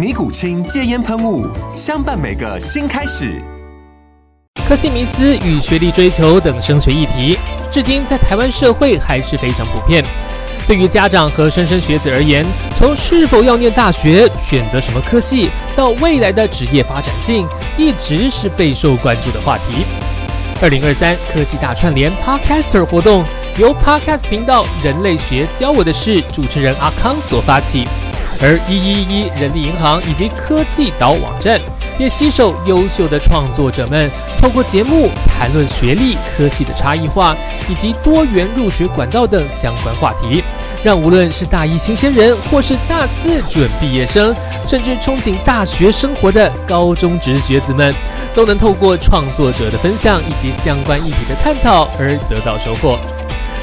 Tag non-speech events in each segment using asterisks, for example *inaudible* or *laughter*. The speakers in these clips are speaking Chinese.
尼古清戒烟喷雾，相伴每个新开始。科系迷思与学历追求等升学议题，至今在台湾社会还是非常普遍。对于家长和莘莘学子而言，从是否要念大学、选择什么科系，到未来的职业发展性，一直是备受关注的话题。二零二三科系大串联 Podcaster 活动，由 Podcast 频道人类学教我的事主持人阿康所发起。而一一一人力银行以及科技岛网站也携手优秀的创作者们，透过节目谈论学历、科系的差异化以及多元入学管道等相关话题，让无论是大一新鲜人，或是大四准毕业生，甚至憧憬大学生活的高中职学子们，都能透过创作者的分享以及相关议题的探讨而得到收获。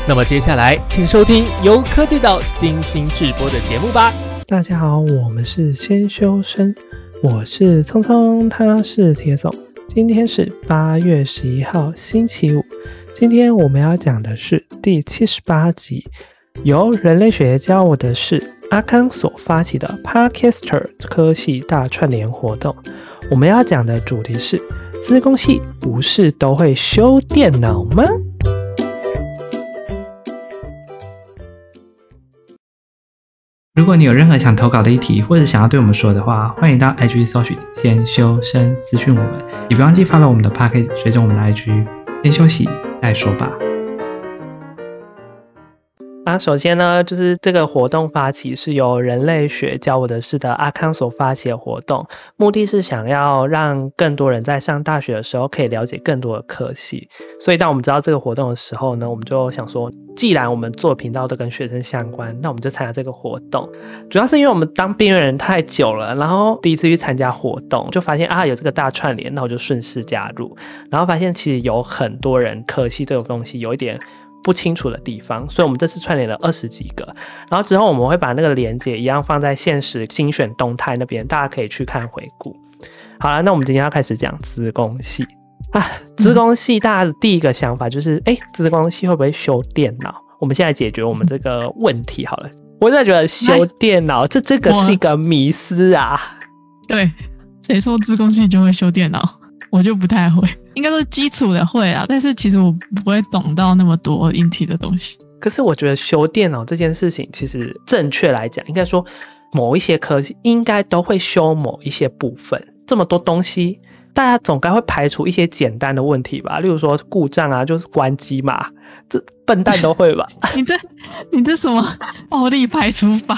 那么接下来，请收听由科技岛精心制播的节目吧。大家好，我们是先修身，我是聪聪，他是铁总。今天是八月十一号，星期五。今天我们要讲的是第七十八集，由人类学教我的是阿康所发起的 Podcaster 科系大串联活动。我们要讲的主题是：资工系不是都会修电脑吗？如果你有任何想投稿的议题，或者想要对我们说的话，欢迎到 IG 搜寻“先修身”私讯我们，也不忘记发到我们的 p a c k a g e 随着我们的 IG。先休息再说吧。那首先呢，就是这个活动发起是由人类学教我的事的阿康所发起的活动，目的是想要让更多人在上大学的时候可以了解更多的科系。所以当我们知道这个活动的时候呢，我们就想说，既然我们做频道都跟学生相关，那我们就参加这个活动。主要是因为我们当边缘人太久了，然后第一次去参加活动，就发现啊有这个大串联，那我就顺势加入，然后发现其实有很多人科系这个东西有一点。不清楚的地方，所以我们这次串联了二十几个，然后之后我们会把那个连接一样放在现实精选动态那边，大家可以去看回顾。好了，那我们今天要开始讲资工系啊，资工系大家的第一个想法就是，哎，资工系会不会修电脑？我们现在解决我们这个问题好了。我真的觉得修电脑这这个是一个迷思啊。对，谁说资工系就会修电脑？我就不太会，应该说基础的会啊，但是其实我不会懂到那么多硬体的东西。可是我觉得修电脑这件事情，其实正确来讲，应该说某一些科技应该都会修某一些部分。这么多东西，大家总该会排除一些简单的问题吧？例如说故障啊，就是关机嘛，这笨蛋都会吧？*laughs* 你这你这什么暴力排除法？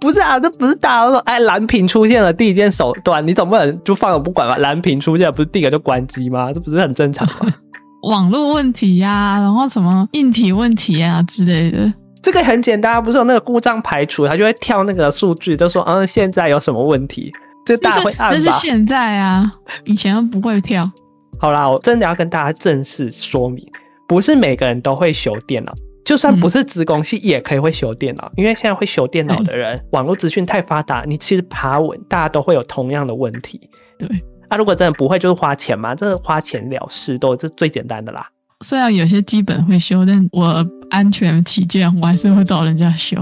不是啊，这不是大家都说，哎，蓝屏出现了第一件手段，你总不能就放了不管吧？蓝屏出现不是第一个就关机吗？这不是很正常吗？*laughs* 网络问题呀，然后什么硬体问题啊之类的，这个很简单，不是有那个故障排除，它就会跳那个数据，就说，嗯，现在有什么问题？这大家会按吧？那是现在啊，以前不会跳。好啦，我真的要跟大家正式说明，不是每个人都会修电脑。就算不是职工系，也可以会修电脑，因为现在会修电脑的人，网络资讯太发达，你其实爬文，大家都会有同样的问题。对，啊，如果真的不会，就是花钱嘛，这花钱了事，都是最简单的啦。虽然有些基本会修，但我安全起见，我还是会找人家修，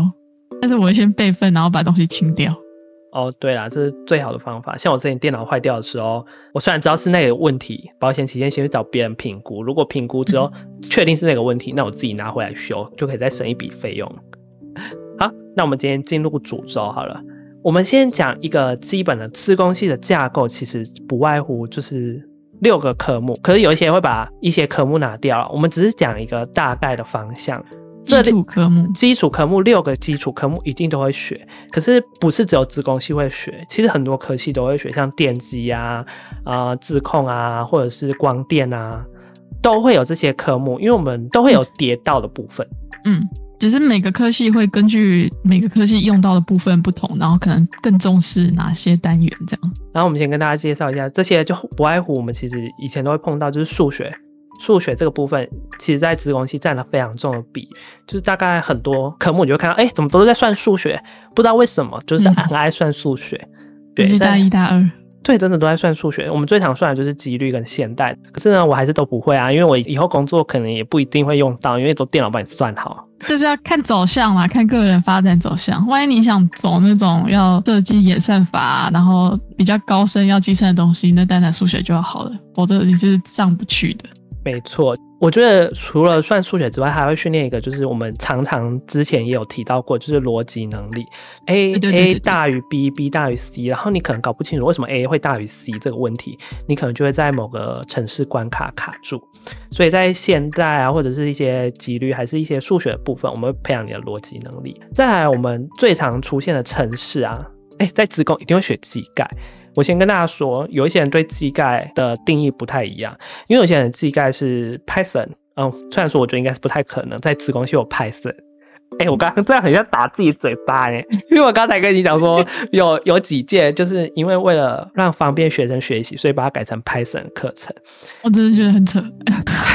但是我会先备份，然后把东西清掉。哦，对啦，这是最好的方法。像我之前电脑坏掉的时候，我虽然知道是那个问题，保险起见先去找别人评估。如果评估之后确定是那个问题，那我自己拿回来修，就可以再省一笔费用。好，那我们今天进入主轴好了。我们先讲一个基本的自工系的架构，其实不外乎就是六个科目，可是有一些会把一些科目拿掉了。我们只是讲一个大概的方向。基础科目，基础科目六个基础科目一定都会学，可是不是只有职工系会学，其实很多科系都会学，像电机啊、啊自控啊，或者是光电啊，都会有这些科目，因为我们都会有跌到的部分。嗯，只是每个科系会根据每个科系用到的部分不同，然后可能更重视哪些单元这样。然后我们先跟大家介绍一下，这些就不外乎我们其实以前都会碰到，就是数学。数学这个部分，其实在职工系占了非常重的比，就是大概很多科目你就会看到，哎，怎么都是在算数学，不知道为什么，就是很爱算数学。对，大一、大二，对，真的都在算数学。我们最常算的就是几率跟现代，可是呢，我还是都不会啊，因为我以后工作可能也不一定会用到，因为都电脑帮你算好。就是要看走向嘛，看个人发展走向。万一你想走那种要设计演算法，然后比较高深要计算的东西，那当然数学就要好了，否则你是上不去的。没错，我觉得除了算数学之外，还会训练一个，就是我们常常之前也有提到过，就是逻辑能力。A A 大于 B，B 大于 C，然后你可能搞不清楚为什么 A 会大于 C 这个问题，你可能就会在某个城市关卡卡住。所以在现代啊，或者是一些几率，还是一些数学的部分，我们会培养你的逻辑能力。再来，我们最常出现的城市啊，哎，在职工一定会学机盖。我先跟大家说，有一些人对机盖的定义不太一样，因为有些人机盖是 Python，嗯，虽然说我觉得应该是不太可能在子宫系有 Python。哎，我刚刚这样很像打自己嘴巴哎，因为我刚才跟你讲说有有几届，就是因为为了让方便学生学习，所以把它改成 Python 课程。我真的觉得很扯。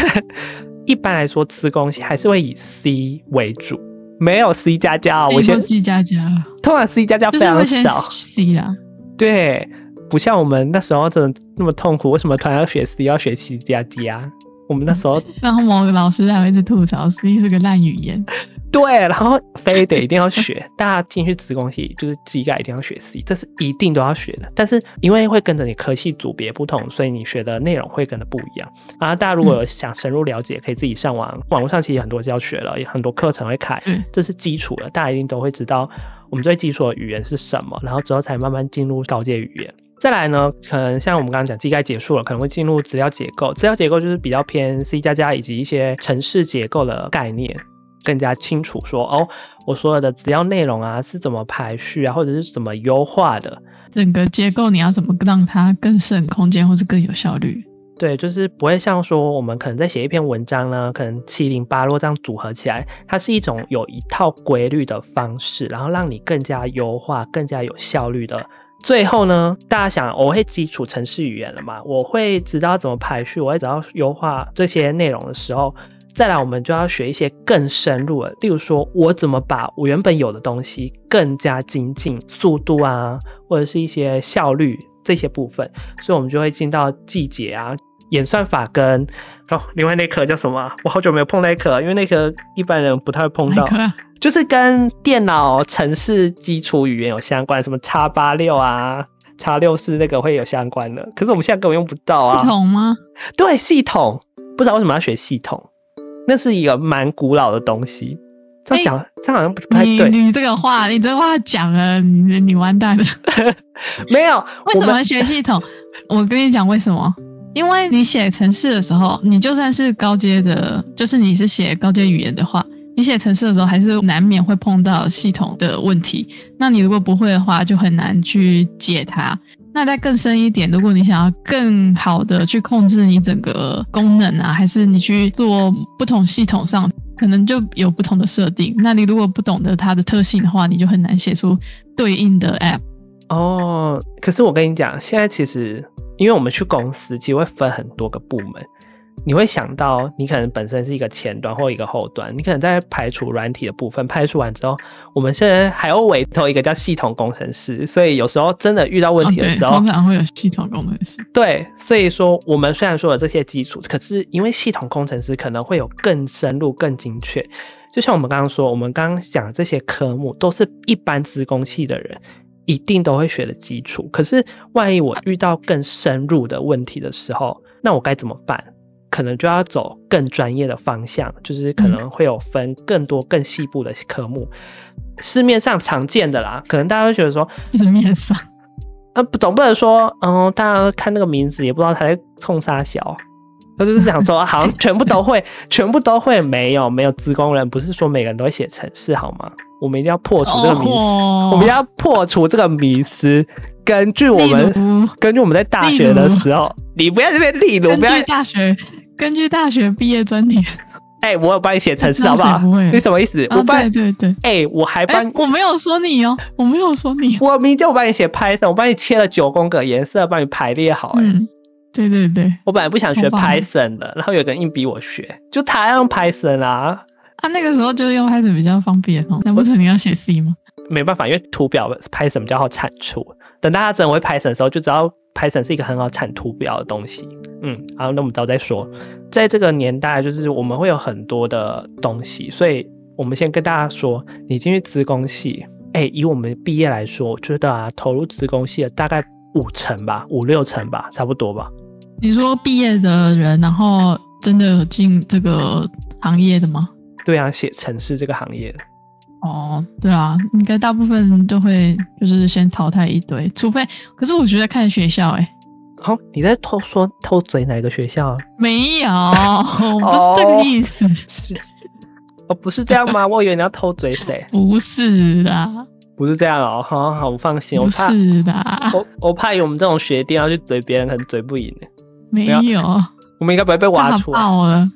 *laughs* 一般来说，磁工系还是会以 C 为主，没有 C 加加。我先 C 加加，通常 C 加加非常少。C 啊，对。不像我们那时候真的那么痛苦，为什么突然要学 C 要学 C 加加？我们那时候，然后某个老师还会一直吐槽 C 是个烂语言。*laughs* 对，然后非得一定要学，大家进去职工系就是机盖一定要学 C，这是一定都要学的。但是因为会跟着你科系组别不同，所以你学的内容会跟的不一样。啊，大家如果想深入了解，可以自己上网，网络上其实很多教学了，也很多课程会开，这是基础的，大家一定都会知道我们最基础的语言是什么，然后之后才慢慢进入高阶语言。再来呢，可能像我们刚刚讲机盖结束了，可能会进入资料结构。资料结构就是比较偏 C 加加以及一些城市结构的概念，更加清楚说哦，我所有的资料内容啊是怎么排序啊，或者是怎么优化的。整个结构你要怎么让它更省空间，或是更有效率？对，就是不会像说我们可能在写一篇文章呢，可能七零八落这样组合起来，它是一种有一套规律的方式，然后让你更加优化、更加有效率的。最后呢，大家想，我会基础程式语言了嘛？我会知道怎么排序，我会知道优化这些内容的时候，再来我们就要学一些更深入的，例如说我怎么把我原本有的东西更加精进，速度啊，或者是一些效率这些部分，所以我们就会进到季节啊，演算法跟哦，另外那科叫什么？我好久没有碰那科，因为那科一般人不太会碰到。就是跟电脑程式基础语言有相关，什么叉八六啊、叉六四那个会有相关的，可是我们现在根本用不到啊。系统吗？对，系统，不知道为什么要学系统，那是一个蛮古老的东西。这样讲，这样好像不太对。你这个话，你这话讲了，你你完蛋了。*laughs* 没有，为什么学系统？我跟你讲为什么？因为你写程式的时候，你就算是高阶的，就是你是写高阶语言的话。你写程式的时候，还是难免会碰到系统的问题。那你如果不会的话，就很难去解它。那再更深一点，如果你想要更好的去控制你整个功能啊，还是你去做不同系统上，可能就有不同的设定。那你如果不懂得它的特性的话，你就很难写出对应的 App。哦，可是我跟你讲，现在其实因为我们去公司，其实会分很多个部门。你会想到，你可能本身是一个前端或一个后端，你可能在排除软体的部分，排除完之后，我们现在还要委托一个叫系统工程师，所以有时候真的遇到问题的时候，通常会有系统工程师。对，所以说我们虽然说有这些基础，可是因为系统工程师可能会有更深入、更精确。就像我们刚刚说，我们刚刚讲这些科目都是一般资工系的人一定都会学的基础，可是万一我遇到更深入的问题的时候，那我该怎么办？可能就要走更专业的方向，就是可能会有分更多更细部的科目，市面上常见的啦。可能大家会觉得说，市面上，啊，不总不能说，嗯，大家看那个名字也不知道他在冲啥小，他就是想说，好像全部都会，*laughs* 全部都会，没有没有职工人，不是说每个人都会写程式好吗？我们一定要破除这个迷思，哦我们要破除这个迷思。根据我们，根据我们在大学的时候，你不要这边例如，根不要据大学根据大学毕业专题，哎、我有帮你写程式好不好？你什么意思？啊我帮对，对对，哎、我还哎帮，我没有说你哦，我没有说你，我明就帮你写 Python，我帮你切了九宫格颜色，帮你排列好、哎、嗯，对对对，我本来不想学 Python 的，然后有个人硬逼我学，就他要用 Python 啊，啊，那个时候就是用 Python 比较方便哦，难不成你要写 C 吗？没办法，因为图表 Python 比较好产出。等大家真的会 Python 的时候，就知道 Python 是一个很好产图表的东西。嗯，好，那我们之后再说。在这个年代，就是我们会有很多的东西，所以我们先跟大家说，你进去资工系，哎、以我们毕业来说，我觉得啊，投入资工系的大概五成吧，五六成吧，差不多吧。你说毕业的人，然后真的有进这个行业的吗？对啊，写城市这个行业，哦，对啊，应该大部分都会就是先淘汰一堆，除非，可是我觉得看学校、欸，哎，好、你在偷说偷嘴哪个学校啊？没有，*laughs* 不是这个意思，是哦，不是这样吗？我以为你要偷嘴谁？*laughs* 不是啦，不是这样哦，好好，我放心，我不怕是啦，我我怕以我们这种学弟要去嘴别人，可能嘴不赢的。没有，*laughs* 我们应该不会被挖出来，爆了，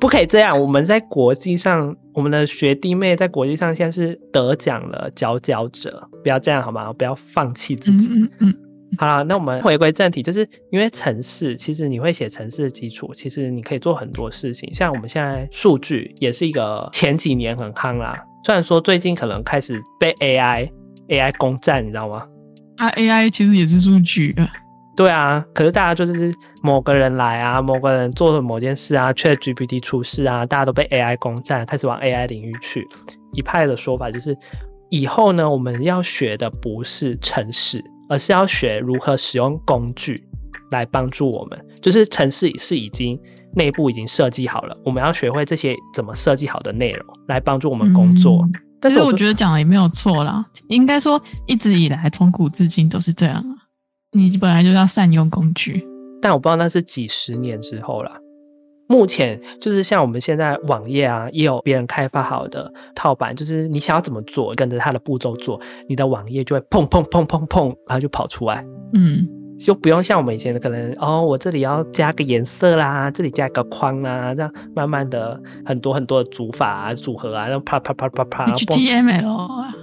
不可以这样。我们在国际上，我们的学弟妹在国际上现在是得奖了佼佼者，不要这样好吗？不要放弃自嗯己。嗯嗯，好了，那我们回归正题，就是因为城市，其实你会写城市的基础，其实你可以做很多事情。像我们现在数据也是一个前几年很夯啦，虽然说最近可能开始被 AI AI 攻占，你知道吗？啊，AI 其实也是数据啊，对啊，可是大家就是某个人来啊，某个人做了某件事啊，Chat GPT 出事啊，大家都被 AI 攻占，开始往 AI 领域去。一派的说法就是，以后呢，我们要学的不是城市，而是要学如何使用工具来帮助我们。就是城市是已经内部已经设计好了，我们要学会这些怎么设计好的内容来帮助我们工作。但是我觉得讲的也没有错啦，应该说一直以来从古至今都是这样。你本来就是要善用工具，但我不知道那是几十年之后啦。目前就是像我们现在网页啊，也有别人开发好的套版，就是你想要怎么做，跟着它的步骤做，你的网页就会砰砰砰砰砰，然后就跑出来，嗯，就不用像我们以前的可能哦，我这里要加个颜色啦，这里加个框啦，这样慢慢的很多很多的组法啊、组合啊，然后啪啪啪啪啪，然后砰 HTML 啊，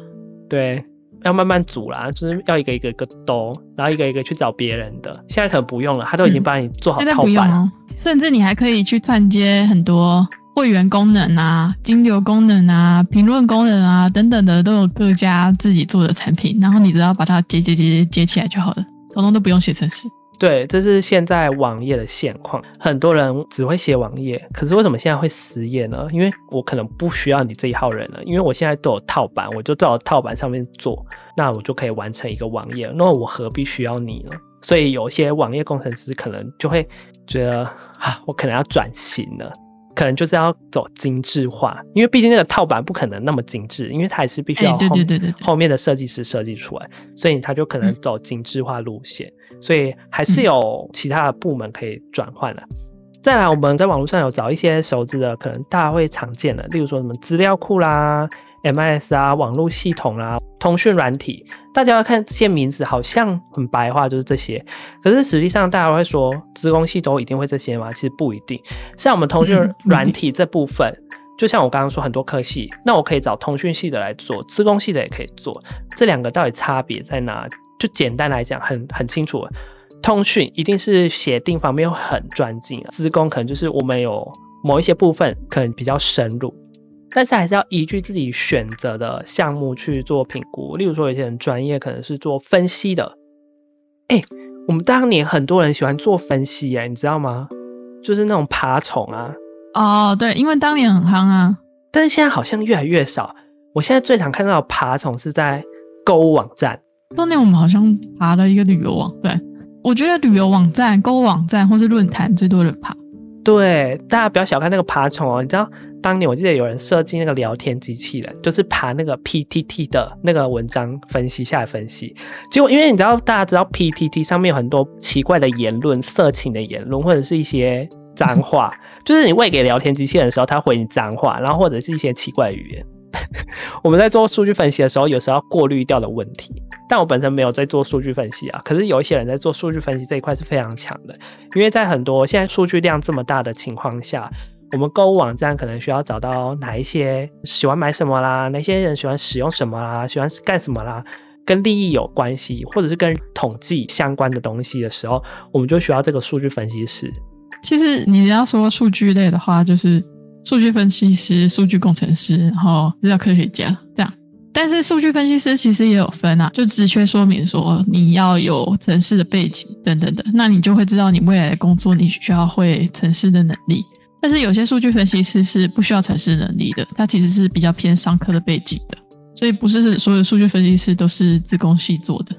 对，要慢慢组啦，就是要一个一个一个兜，然后一个一个去找别人的。现在可能不用了，他都已经嗯帮你做好现在套版了。不用哦，甚至你还可以去串接很多会员功能啊、金流功能啊、评论功能啊等等的，都有各家自己做的产品，然后你只要把它接接接接起来就好了，通通都不用写程式。对，这是现在网页的现况。很多人只会写网页，可是为什么现在会失业呢？因为我可能不需要你这一号人了，因为我现在都有套版，我就在我套版上面做，那我就可以完成一个网页。那我何必需要你呢？所以有些网页工程师可能就会觉得啊，我可能要转型了。可能就是要走精致化，因为毕竟那个套版不可能那么精致，因为它还是必须要对对对对对后面的设计师设计出来，所以他就可能嗯走精致化路线，所以还是有其他的部门可以转换的。再来，我们在网络上有找一些熟知的，可能大家会常见的，例如说什么资料库啦、MIS 啊、网络系统啦、通讯软体，大家要看这些名字好像很白话，就是这些。可是实际上，大家会说资工系都一定会这些吗？其实不一定。像我们通讯软体这部分，就像我刚刚说很多科系，那我可以找通讯系的来做，资工系的也可以做。这两个到底差别在哪？就简单来讲，很很清楚。通讯一定是协定方面会很专精啊，资工可能就是我们有某一些部分可能比较深入，但是还是要依据自己选择的项目去做评估。例如说，有些人专业可能是做分析的，哎、我们当年很多人喜欢做分析耶，你知道吗？就是那种爬虫啊，哦，对，因为当年很夯啊，但是现在好像越来越少。我现在最常看到的爬虫是在购物网站，当年我们好像爬了一个旅游网站，我觉得旅游网站、购物网站或是论坛最多人爬。对，大家不要小看那个爬虫哦，你知道当年我记得有人设计那个聊天机器人，就是爬那个 PTT 的那个文章分析下来分析。结果因为你知道，大家知道 PTT 上面有很多奇怪的言论、色情的言论，或者是一些脏话，*laughs* 就是你喂给聊天机器人的时候，它回你脏话，然后或者是一些奇怪的语言。*laughs* 我们在做数据分析的时候，有时候要过滤掉的问题。但我本身没有在做数据分析啊，可是有一些人在做数据分析这一块是非常强的，因为在很多现在数据量这么大的情况下，我们购物网站可能需要找到哪一些喜欢买什么啦，哪些人喜欢使用什么啦，喜欢干什么啦，跟利益有关系，或者是跟统计相关的东西的时候，我们就需要这个数据分析师。其实你要说数据类的话，就是数据分析师、数据工程师，然后资料科学家这样。但是数据分析师其实也有分啊，就只缺说明说你要有城市的背景等等的，那你就会知道你未来的工作你需要会城市的能力。但是有些数据分析师是不需要城市能力的，他其实是比较偏商科的背景的，所以不是所有数据分析师都是自工系做的。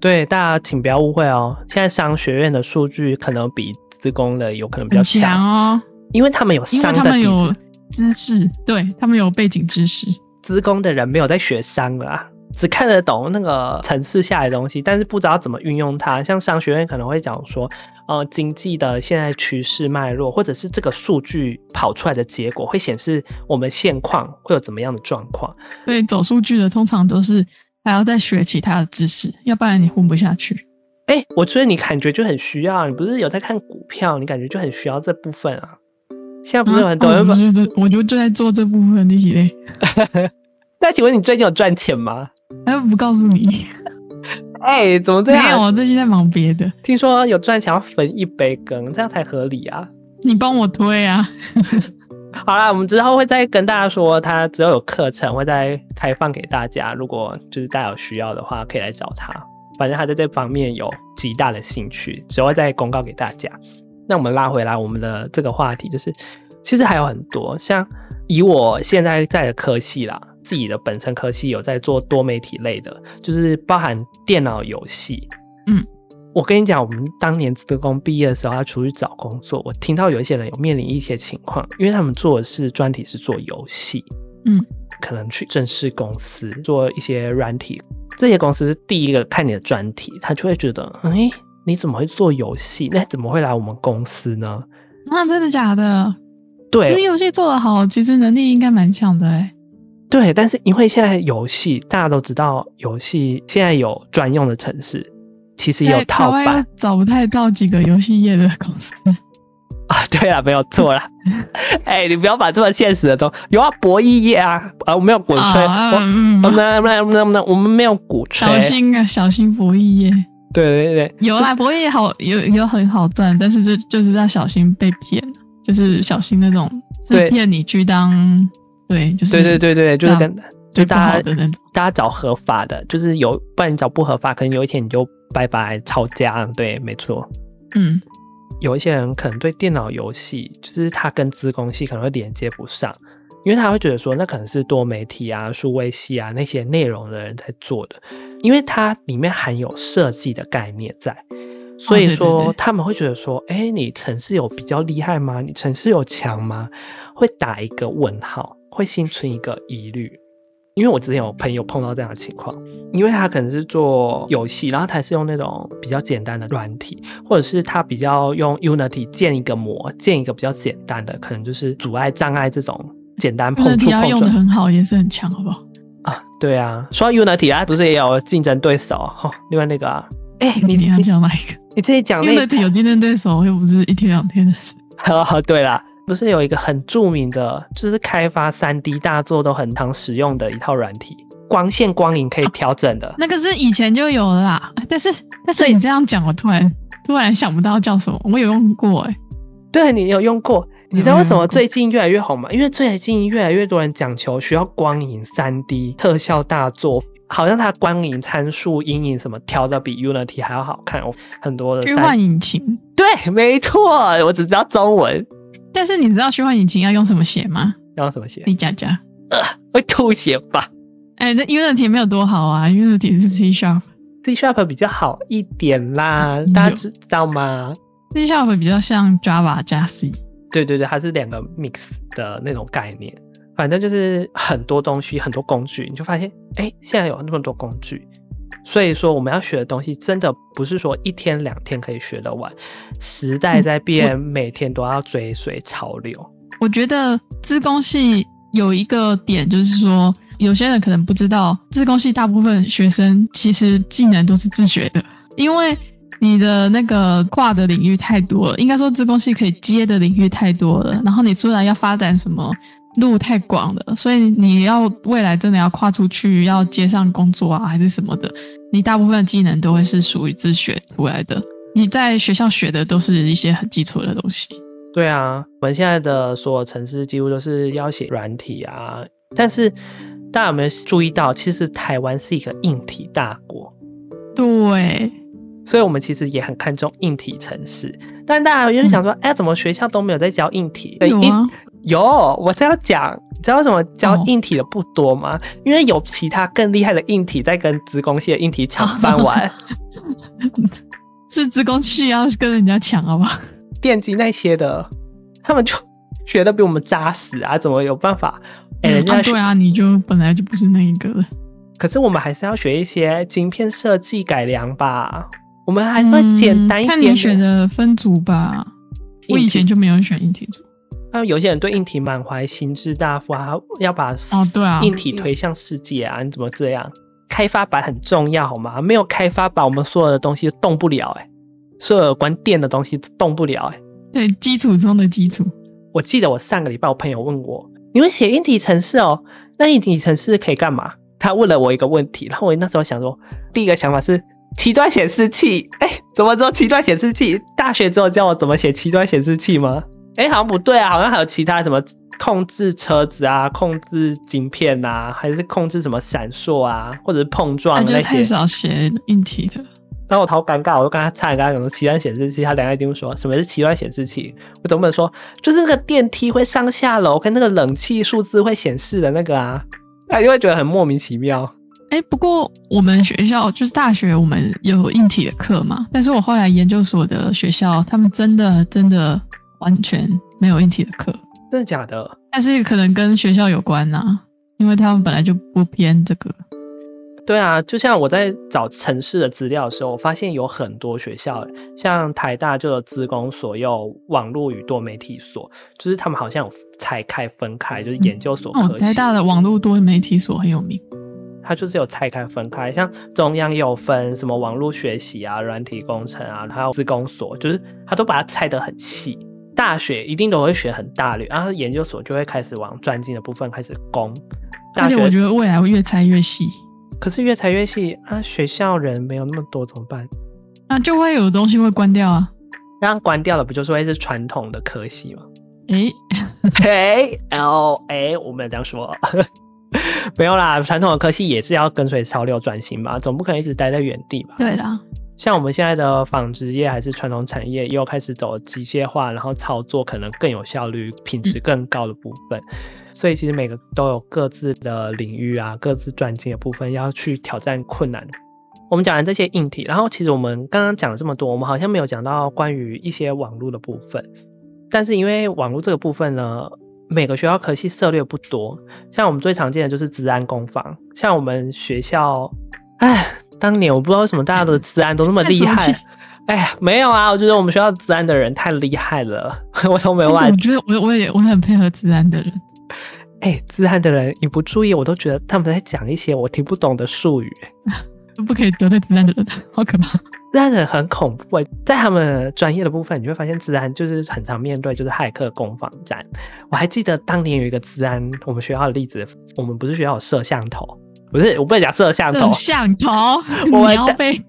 对，大家请不要误会哦，现在商学院的数据可能比自工的有可能比较强哦，因为他们有因为他们有知识，对他们有背景知识。资工的人没有在学商了，只看得懂那个层次下来的东西，但是不知道怎么运用它。像商学院可能会讲说，呃，经济的现在趋势脉络，或者是这个数据跑出来的结果，会显示我们现况会有怎么样的状况。对，走数据的通常都是还要再学其他的知识，要不然你混不下去。哎，我觉得你感觉就很需要，你不是有在看股票，你感觉就很需要这部分啊。现在不是很多人吗？我就就在做这部分那些嘞。*laughs* 那请问你最近有赚钱吗？哎，不告诉你。*laughs* 哎，怎么这样？没有，我最近在忙别的。听说有赚钱要分一杯羹，这样才合理啊。你帮我推啊。*laughs* 好啦，我们之后会再跟大家说，他只要有课程会再开放给大家。如果就是大家有需要的话，可以来找他。反正他在这方面有极大的兴趣，只会再公告给大家。那我们拉回来我们的这个话题，就是其实还有很多，像以我现在在的科系啦，自己的本身科系有在做多媒体类的，就是包含电脑游戏。嗯，我跟你讲，我们当年职工毕业的时候要出去找工作，我听到有一些人有面临一些情况，因为他们做的是专题是做游戏，嗯，可能去正式公司做一些软体，这些公司是第一个看你的专题，他就会觉得，哎。你怎么会做游戏？那怎么会来我们公司呢？啊，真的假的？对，游戏做得好，其实能力应该蛮强的哎。对，但是因为现在游戏大家都知道，游戏现在有专用的城市，其实有套版，找不太到几个游戏业的公司 *laughs* 啊。对啊，没有错啦。*laughs* 哎，你不要把这么现实的都有啊，博弈业啊，啊，我没有鼓吹，我们那那那那我们没有鼓吹，小心啊，小心博弈业。对对对，有啦，博也好有有很好赚，但是就就是要小心被骗，就是小心那种是骗你去当，对，就是对对对对，就是跟就大家大家找合法的，就是有不然你找不合法，可能有一天你就拜拜抄家，对，没错，嗯，有一些人可能对电脑游戏，就是他跟资工系可能会连接不上。因为他会觉得说，那可能是多媒体啊、数位系啊那些内容的人在做的，因为它里面含有设计的概念在，所以说他们会觉得说，哎，你城市有比较厉害吗？你城市有强吗？会打一个问号，会心存一个疑虑。因为我之前有朋友碰到这样的情况，因为他可能是做游戏，然后他是用那种比较简单的软体，或者是他比较用 Unity 建一个模，建一个比较简单的，可能就是阻碍障碍这种。简单碰触碰撞用的很好，也是很强，好不好？啊，对啊，说到 Unity 啊，不是也有竞争对手哈？*laughs* 另外那个啊，哎，你你要讲哪一个？你自己讲。Unity 有竞争对手，又不是一天两天的事。*laughs* 哦，对啦，不是有一个很著名的，就是开发三 D 大作都很常使用的一套软体，光线光影可以调整的。那个是以前就有了啦，但是但是你这样讲，我突然突然想不到叫什么，我有用过哎。对，你有用过。你知道为什么最近越来越红吗？因为最近越来越多人讲求需要光影、三 D 特效大作，好像它光影参数、阴影什么调的比 Unity 还要好看哦。很多的虚幻引擎，对，没错，我只知道中文。但是你知道虚幻引擎要用什么写吗？要用什么写？C 加加，会吐血吧？哎，这 Unity 没有多好啊，Unity 是 C Sharp，C Sharp 比较好一点啦，大家知道吗？C Sharp 比较像 Java 加 C。对对对，它是两个 mix 的那种概念。反正就是很多东西，很多工具，你就发现，哎，现在有那么多工具，所以说我们要学的东西，真的不是说一天两天可以学得完。时代在变，每天都要追随潮流。我觉得自工系有一个点，就是说，有些人可能不知道，自工系大部分学生其实技能都是自学的，因为你的那个跨的领域太多了，应该说自工系可以接的领域太多了，然后你出来要发展什么？路太广了，所以你要未来真的要跨出去，要接上工作啊，还是什么的，你大部分技能都会是属于自学出来的。你在学校学的都是一些很基础的东西。对啊，我们现在的所有城市几乎都是要写软体啊，但是大家有没有注意到，其实台湾是一个硬体大国。对，所以我们其实也很看重硬体城市。但大家有点想说，哎，怎么学校都没有在教硬体？有啊。有，我在要讲，你知道为什么教硬体的不多吗？因为有其他更厉害的硬体在跟职工系的硬体抢饭碗。*laughs* 是职工系要跟人家抢好吧？电机那些的，他们就学的比我们扎实啊，怎么有办法？哎，人家对啊，你就本来就不是那一个。可是我们还是要学一些晶片设计改良吧，我们还是会简单一点。看你选的分组吧，我以前就没有选硬体组。那有些人对硬体满怀心智大富啊，要把哦对啊硬体推向世界啊，你怎么这样？开发板很重要好吗？没有开发板，我们所有的东西都动不了哎，所有关电的东西都动不了哎。对，基础中的基础。我记得我上个礼拜我朋友问我，你会写硬体程式哦？那硬体程式可以干嘛？他问了我一个问题，然后我那时候想说，第一个想法是七段显示器，哎，怎么知道七段显示器？大学之后教我怎么写七段显示器吗？哎，好像不对啊，好像还有其他什么控制车子啊，控制晶片呐，还是控制什么闪烁啊，或者是碰撞那些。太少写硬体的。然后我好尴尬，我就跟他差，跟他讲说奇端显示器，他两个一定说什么是奇端显示器？我总不能说就是那个电梯会上下楼，跟那个冷气数字会显示的那个啊，他就会觉得很莫名其妙。哎，不过我们学校就是大学，我们有硬体的课嘛，但是我后来研究所的学校，他们真的真的。完全没有硬体的课，真的假的？但是可能跟学校有关呐，因为他们本来就不偏这个。对啊，就像我在找城市的资料的时候，我发现有很多学校，像台大就有资工所，有网络与多媒体所，就是他们好像有拆开分开，就是研究所科。台大的网络多媒体所很有名，它就是有拆开分开，像中央也有分什么网络学习啊、软体工程啊，还有自工所，就是它都把它拆得很细。大学一定都会学很大略，然后研究所就会开始往专精的部分开始攻。而且我觉得未来会越拆越细。可是越拆越细啊，学校人没有那么多怎么办？那就会有东西会关掉啊。那关掉了不就是会是传统的科系吗？诶，*laughs* 嘿，L 哎，我们这样说，*laughs* 没有啦，传统的科系也是要跟随潮流转型嘛，总不可能一直待在原地吧？对啦。像我们现在的纺织业还是传统产业，又开始走机械化，然后操作可能更有效率、品质更高的部分。所以其实每个都有各自的领域啊，各自专精的部分要去挑战困难。我们讲完这些硬体，然后其实我们刚刚讲了这么多，我们好像没有讲到关于一些网络的部分。但是因为网络这个部分呢，每个学校可惜涉略不多。像我们最常见的就是治安工坊，像我们学校，哎。当年我不知道为什么大家的治安都那么厉害，*laughs* 哎呀，没有啊，我觉得我们学校治安的人太厉害了，*laughs* 我都没忘。我觉得我我也我很配合治安的人，哎，治安的人你不注意，我都觉得他们在讲一些我听不懂的术语，*laughs* 不可以得罪治安的人，好可怕。治安人很恐怖，在他们专业的部分，你会发现治安就是很常面对就是骇客攻防战。我还记得当年有一个治安我们学校的例子，我们不是学校有摄像头。不是，我不能讲摄像头。摄像头，我们被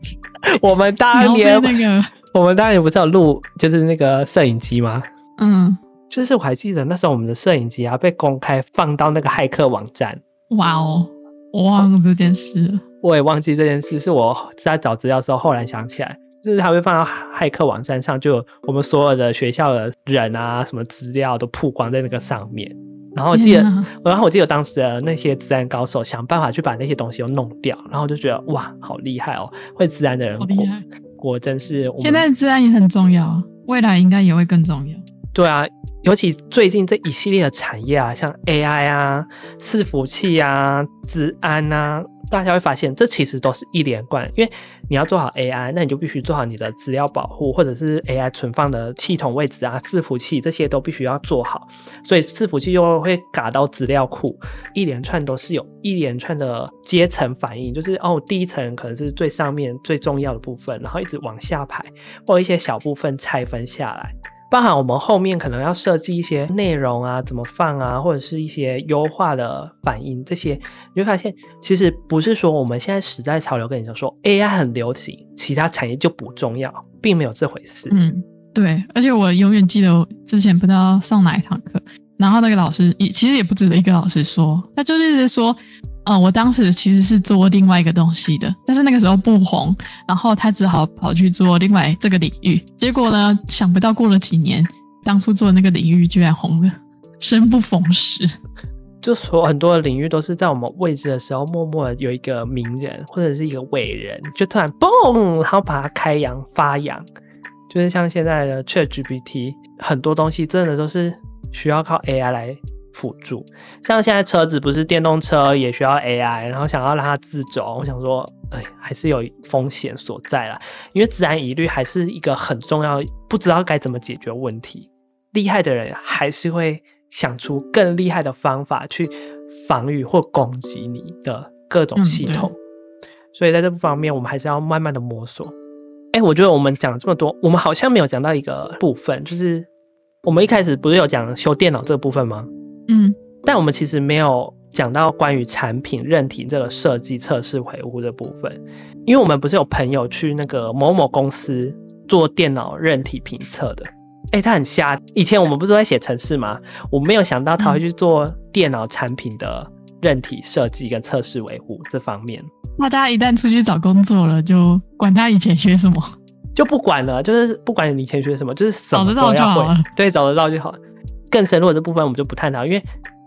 我们当年那个，我们当年不是有录，就是那个摄影机吗？嗯，就是我还记得那时候我们的摄影机啊被公开放到那个骇客网站。哇哦，我忘了这件事。我也忘记这件事，是我在找资料的时候后来想起来，就是它会放到骇客网站上，就我们所有的学校的人啊，什么资料都曝光在那个上面。然后我记得，然后我记得当时的那些自然高手想办法去把那些东西都弄掉，然后就觉得哇，好厉害哦！会自然的人，厉害，果真是。现在自然也很重要，未来应该也会更重要。对啊，尤其最近这一系列的产业啊，像 AI 啊、伺服器啊、治安啊，大家会发现这其实都是一连贯。因为你要做好 AI，那你就必须做好你的资料保护，或者是 AI 存放的系统位置啊、伺服器这些都必须要做好。所以伺服器又会嘎到资料库，一连串都是有一连串的阶层反应，就是哦，第一层可能是最上面最重要的部分，然后一直往下排，或一些小部分拆分下来。包含我们后面可能要设计一些内容啊，怎么放啊，或者是一些优化的反应，这些你会发现，其实不是说我们现在时代潮流跟你讲说 AI 很流行，其他产业就不重要，并没有这回事。嗯，对，而且我永远记得之前不知道上哪一堂课，然后那个老师也其实也不止一个老师说，他就是说。嗯，我当时其实是做另外一个东西的，但是那个时候不红，然后他只好跑去做另外这个领域。结果呢，想不到过了几年，当初做那个领域居然红了，生不逢时。就说很多的领域都是在我们位置的时候，默默的有一个名人或者是一个伟人，就突然嘣，然后把它开扬发扬。就是像现在的 ChatGPT，很多东西真的都是需要靠 AI 来。辅助，像现在车子不是电动车也需要 AI，然后想要让它自走，我想说，哎，还是有风险所在啦。因为自然疑虑还是一个很重要，不知道该怎么解决问题。厉害的人还是会想出更厉害的方法去防御或攻击你的各种系统。所以在这方面，我们还是要慢慢的摸索。哎，我觉得我们讲这么多，我们好像没有讲到一个部分，就是我们一开始不是有讲修电脑这个部分吗？嗯，但我们其实没有讲到关于产品认体这个设计、测试、维护的部分，因为我们不是有朋友去那个某某公司做电脑认体评测的，哎，他很瞎。以前我们不是在写程式吗？我没有想到他会去做电脑产品的韧体设计跟测试维护这方面。大家一旦出去找工作了，就管他以前学什么，就不管了，就是不管你以前学什么，就是找得到就好了。对，找得到就好。更深入的这部分我们就不探讨，因为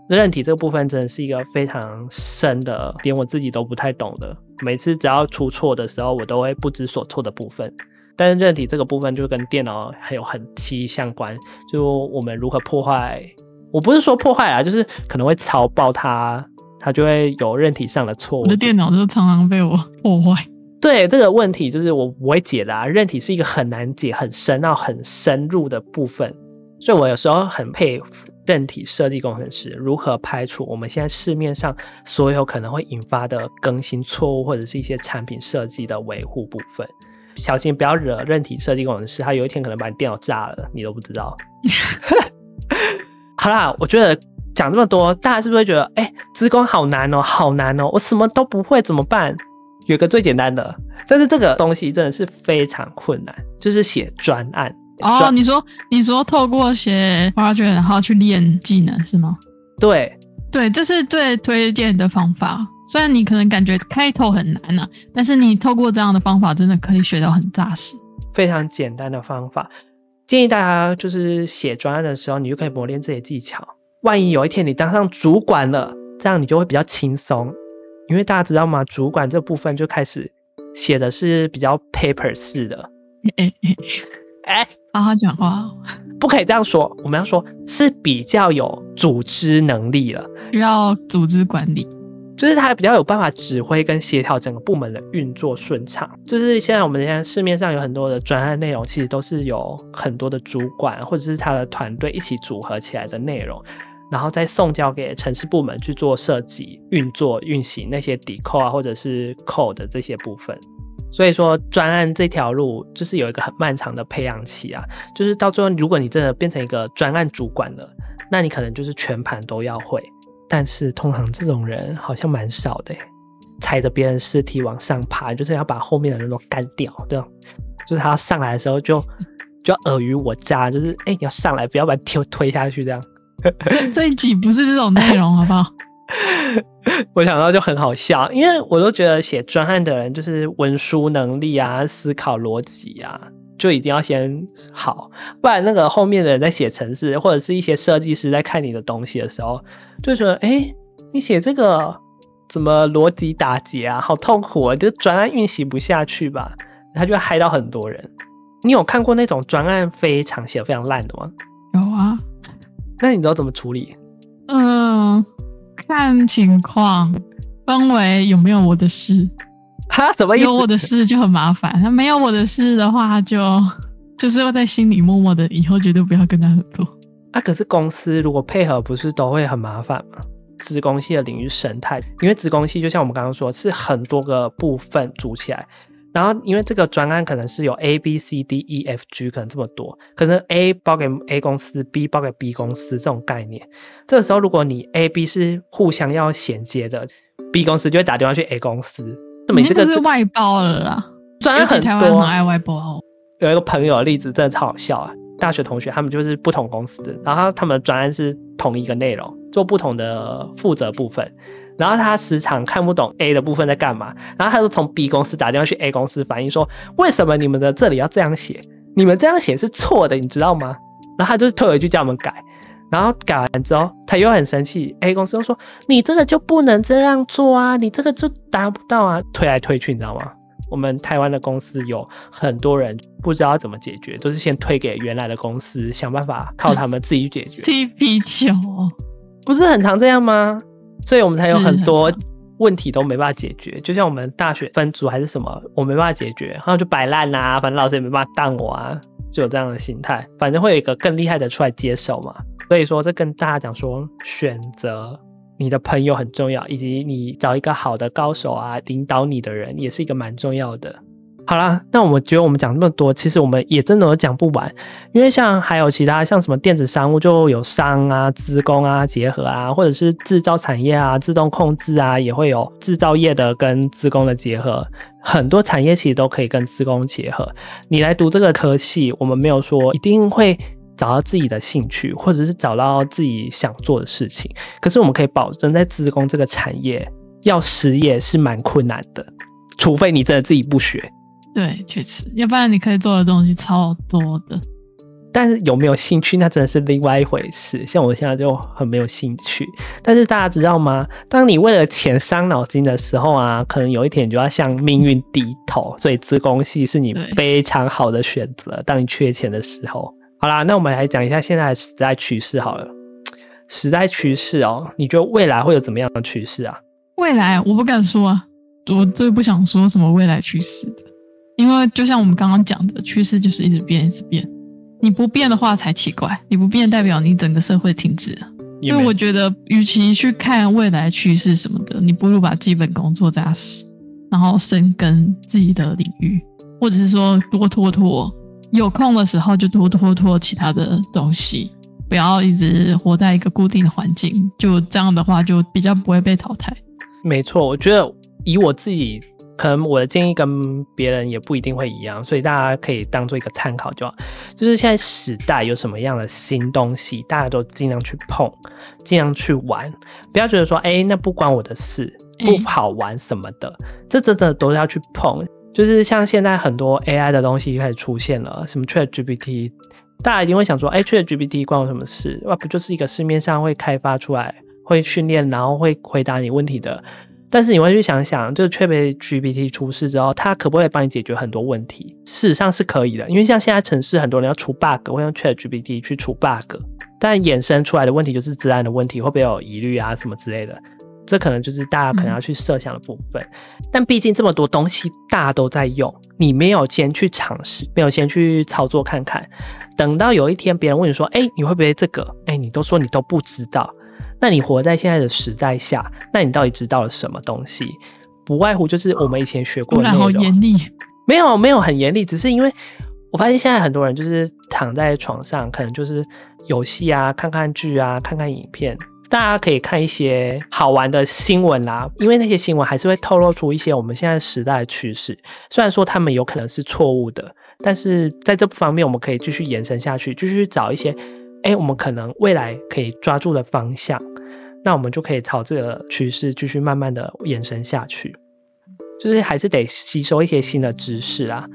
认体这个部分真的是一个非常深的，连我自己都不太懂的。每次只要出错的时候，我都会不知所措的部分。但是认体这个部分就跟电脑还有很息息相关，就我们如何破坏，我不是说破坏啊，就是可能会超爆它，它就会有认体上的错误。我的电脑就常常被我破坏。对这个问题，就是我不会解答。认体是一个很难解、很深奥、很深入的部分。所以我有时候很佩服韧体设计工程师如何排除我们现在市面上所有可能会引发的更新错误，或者是一些产品设计的维护部分。小心不要惹韧体设计工程师，他有一天可能把你电脑炸了，你都不知道。*laughs* 好啦，我觉得讲这么多，大家是不是会觉得，哎，资工好难哦，好难哦，我什么都不会怎么办？有个最简单的，但是这个东西真的是非常困难，就是写专案。哦，你说你说透过写 project 然后去练技能是吗？对对，这是最推荐的方法。虽然你可能感觉开头很难呐，但是你透过这样的方法，真的可以学到很扎实。非常简单的方法，建议大家就是写专案的时候，你就可以磨练这些技巧。万一有一天你当上主管了，这样你就会比较轻松。因为大家知道吗？主管这部分就开始写的是比较 paper 式的。哎，好好讲话，不可以这样说。我们要说是比较有组织能力了，需要组织管理，就是他比较有办法指挥跟协调整个部门的运作顺畅。就是现在我们现在市面上有很多的专案内容，其实都是有很多的主管或者是他的团队一起组合起来的内容，然后再送交给城市部门去做设计、运作、运行那些抵扣啊或者是扣的这些部分。所以说，专案这条路就是有一个很漫长的培养期啊，就是到最后，如果你真的变成一个专案主管了，那你可能就是全盘都要会。但是通常这种人好像蛮少的，踩着别人尸体往上爬，就是要把后面的人都干掉，对就是他上来的时候就就要尔虞我诈，就是哎，你要上来，不要把推推下去这样。*laughs* 这一集不是这种内容，好不好？*laughs* 我想到就很好笑，因为我都觉得写专案的人就是文书能力啊、思考逻辑啊，就一定要先好，不然那个后面的人在写程式或者是一些设计师在看你的东西的时候，就觉得哎，你写这个怎么逻辑打结啊，好痛苦啊，就专案运行不下去吧，他就害到很多人。你有看过那种专案非常写非常烂的吗？有啊。那你知道怎么处理？嗯，看情况，分为有没有我的事。他，什么意思？有我的事就很麻烦，他没有我的事的话，就 *laughs* 就是要在心里默默的，以后绝对不要跟他合作。啊，可是公司如果配合，不是都会很麻烦吗？子宫系的领域生态，因为子宫系就像我们刚刚说，是很多个部分组起来，然后因为这个专案可能是有 A B C D E F G 可能这么多，可能 A 包给 A 公司，B 包给 B 公司这种概念。这个时候如果你 A B 是互相要衔接的，B 公司就会打电话去 A 公司，这么这个是外包了啦，专案很多，很爱外包。有一个朋友的例子真的超好笑啊，大学同学他们就是不同公司的，然后他们的专案是同一个内容。做不同的负责部分，然后他时常看不懂 A 的部分在干嘛，然后他就从 B 公司打电话去 A 公司反映说，为什么你们的这里要这样写？你们这样写是错的，你知道吗？然后他就退回去叫我们改，然后改完之后他又很生气，A 公司又说你这个就不能这样做啊，你这个就达不到啊，推来推去，你知道吗？我们台湾的公司有很多人不知道怎么解决，都是先推给原来的公司，想办法靠他们自己去解决。*laughs* 踢皮球。不是很常这样吗？所以我们才有很多问题都没办法解决。就像我们大学分组还是什么，我没办法解决，然后就摆烂啊，反正老师也没办法当我啊，就有这样的心态。反正会有一个更厉害的出来接手嘛。所以说，这跟大家讲说，选择你的朋友很重要，以及你找一个好的高手啊，领导你的人也是一个蛮重要的。好啦，那我们觉得我们讲那么多，其实我们也真的讲不完，因为像还有其他像什么电子商务就有商啊、资工啊结合啊，或者是制造产业啊、自动控制啊，也会有制造业的跟资工的结合，很多产业其实都可以跟资工结合。你来读这个科系，我们没有说一定会找到自己的兴趣，或者是找到自己想做的事情，可是我们可以保证在资工这个产业要失业是蛮困难的，除非你真的自己不学。对，确实，要不然你可以做的东西超多的。但是有没有兴趣，那真的是另外一回事。像我现在就很没有兴趣。但是大家知道吗？当你为了钱伤脑筋的时候啊，可能有一天你就要向命运低头。所以自工系是你非常好的选择。当你缺钱的时候，好啦，那我们来讲一下现在的时代趋势好了。时代趋势哦，你觉得未来会有怎么样的趋势啊？未来我不敢说啊，我最不想说什么未来趋势的。因为就像我们刚刚讲的，趋势就是一直变，一直变。你不变的话才奇怪，你不变代表你整个社会停止。因为我觉得，与其去看未来趋势什么的，你不如把基本工作扎实，然后深耕自己的领域，或者是说多拖拖，有空的时候就多拖拖其他的东西，不要一直活在一个固定的环境。就这样的话，就比较不会被淘汰。没错，我觉得以我自己。可能我的建议跟别人也不一定会一样，所以大家可以当做一个参考就好。就是现在时代有什么样的新东西，大家都尽量去碰，尽量去玩，不要觉得说，哎，那不关我的事，不好玩什么的，这真的都要去碰。就是像现在很多 AI 的东西开始出现了，什么 ChatGPT，大家一定会想说，哎，ChatGPT 关我什么事？哇不就是一个市面上会开发出来、会训练，然后会回答你问题的？但是你会去想想，就是 Chat GPT 出事之后，它可不可以帮你解决很多问题？事实上是可以的，因为像现在城市很多人要除 bug，会用 Chat GPT 去除 bug，但衍生出来的问题就是自然的问题，会不会有疑虑啊什么之类的？这可能就是大家可能要去设想的部分。但毕竟这么多东西大家都在用，你没有先去尝试，没有先去操作看看，等到有一天别人问你说，哎，你会不会这个？哎，你都说你都不知道。那你活在现在的时代下，那你到底知道了什么东西？不外乎就是我们以前学过的内容。好严厉。没有没有很严厉，只是因为我发现现在很多人就是躺在床上，可能就是游戏啊、看看剧啊、看看影片。大家可以看一些好玩的新闻啦，因为那些新闻还是会透露出一些我们现在时代的趋势。虽然说他们有可能是错误的，但是在这方面我们可以继续延伸下去，继续找一些。哎，我们可能未来可以抓住的方向，那我们就可以朝这个趋势继续慢慢的延伸下去。就是还是得吸收一些新的知识啊。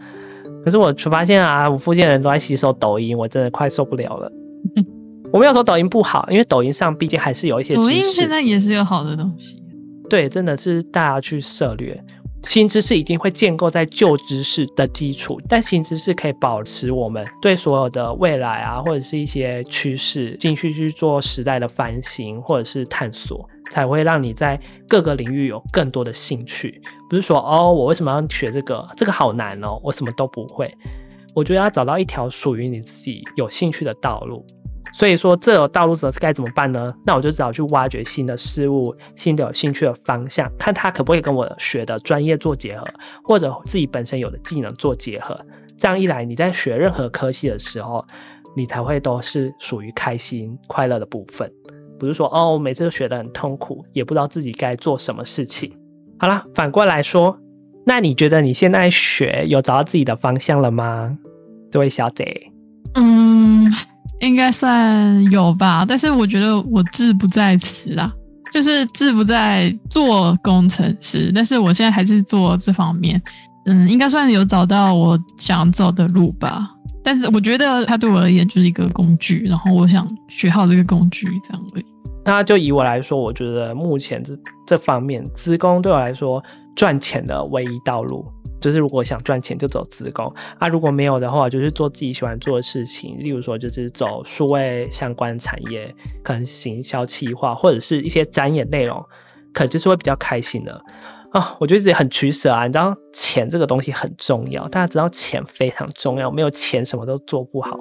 可是我发现啊，我附近的人都在吸收抖音，我真的快受不了了。*laughs* 我没有说抖音不好，因为抖音上毕竟还是有一些。抖音现在也是有好的东西。对，真的是大家去涉略。新知识一定会建构在旧知识的基础，但新知识可以保持我们对所有的未来啊，或者是一些趋势，继续去做时代的翻新或者是探索，才会让你在各个领域有更多的兴趣。不是说哦，我为什么要学这个？这个好难哦，我什么都不会。我觉得要找到一条属于你自己有兴趣的道路。所以说，这条道路是该怎么办呢？那我就只好去挖掘新的事物、新的有兴趣的方向，看它可不可以跟我学的专业做结合，或者自己本身有的技能做结合。这样一来，你在学任何科系的时候，你才会都是属于开心快乐的部分，不是说哦，每次都学得很痛苦，也不知道自己该做什么事情。好了，反过来说，那你觉得你现在学有找到自己的方向了吗？这位小姐，嗯。应该算有吧，但是我觉得我志不在此啦，就是志不在做工程师，但是我现在还是做这方面，嗯，应该算有找到我想走的路吧。但是我觉得它对我而言就是一个工具，然后我想学好这个工具这样而已。那就以我来说，我觉得目前这这方面，职工对我来说赚钱的唯一道路。就是如果想赚钱就走自工啊，如果没有的话，就是做自己喜欢做的事情，例如说就是走数位相关产业，可能行销企划或者是一些展演内容，可能就是会比较开心的啊。我觉得自己很取舍啊，你知道钱这个东西很重要，大家知道钱非常重要，没有钱什么都做不好，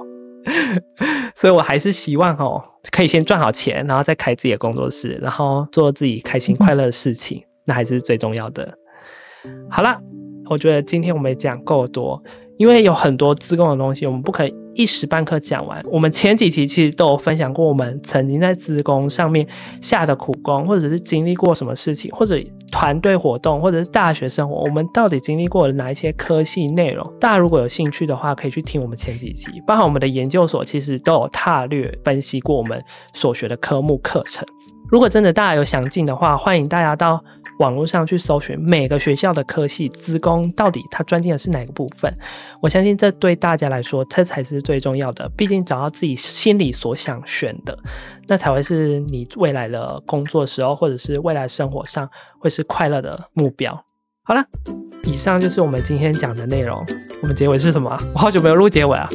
*laughs* 所以我还是希望哦，可以先赚好钱，然后再开自己的工作室，然后做自己开心快乐的事情，那还是最重要的。好了。我觉得今天我们讲够多，因为有很多自贡的东西，我们不可以一时半刻讲完。我们前几期其实都有分享过，我们曾经在自工上面下的苦功，或者是经历过什么事情，或者团队活动，或者是大学生活，我们到底经历过了哪一些科系内容？大家如果有兴趣的话，可以去听我们前几期，包含我们的研究所，其实都有踏略分析过我们所学的科目课程。如果真的大家有想进的话，欢迎大家到。网络上去搜寻每个学校的科系资工到底他专精的是哪个部分，我相信这对大家来说，这才是最重要的。毕竟找到自己心里所想选的，那才会是你未来的工作时候，或者是未来生活上会是快乐的目标。好了，以上就是我们今天讲的内容。我们结尾是什么？我好久没有录结尾了。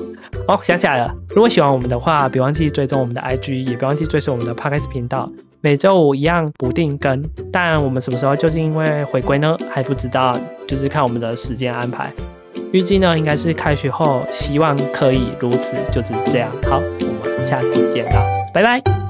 哦，想起来了，如果喜欢我们的话，别忘记追踪我们的 IG，也别忘记追踪我们的 Podcast 频道。每周五一样不定更，但我们什么时候就是因为回归呢？还不知道，就是看我们的时间安排。预计呢应该是开学后，希望可以如此，就是这样。好，我们下次见啦，拜拜。